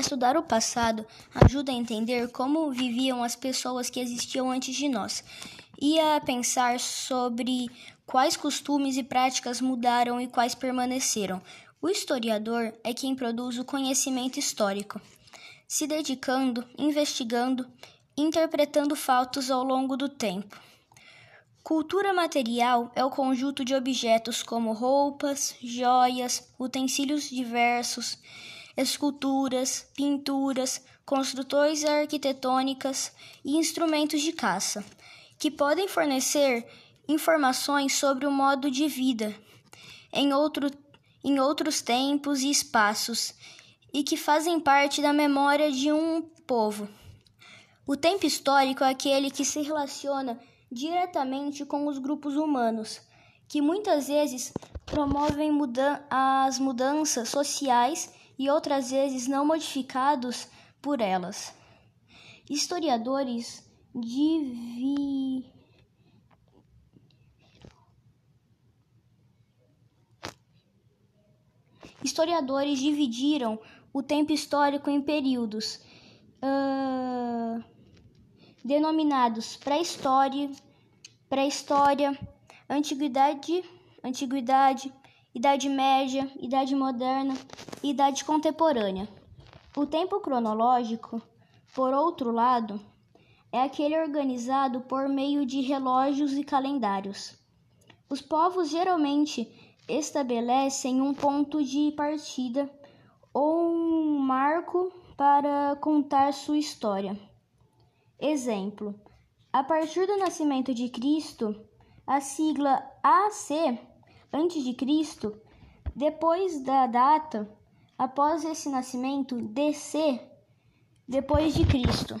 Estudar o passado ajuda a entender como viviam as pessoas que existiam antes de nós e a pensar sobre quais costumes e práticas mudaram e quais permaneceram. O historiador é quem produz o conhecimento histórico, se dedicando, investigando, interpretando fatos ao longo do tempo. Cultura material é o conjunto de objetos como roupas, joias, utensílios diversos esculturas, pinturas, construções arquitetônicas e instrumentos de caça, que podem fornecer informações sobre o modo de vida em, outro, em outros tempos e espaços e que fazem parte da memória de um povo. O tempo histórico é aquele que se relaciona diretamente com os grupos humanos, que muitas vezes promovem muda as mudanças sociais e outras vezes não modificados por elas. Historiadores divi... Historiadores dividiram o tempo histórico em períodos uh, denominados pré-história, pré-história, antiguidade, antiguidade, Idade Média, Idade Moderna e Idade Contemporânea. O tempo cronológico, por outro lado, é aquele organizado por meio de relógios e calendários. Os povos geralmente estabelecem um ponto de partida ou um marco para contar sua história. Exemplo: a partir do nascimento de Cristo, a sigla AC antes de Cristo, depois da data após esse nascimento, DC depois de Cristo.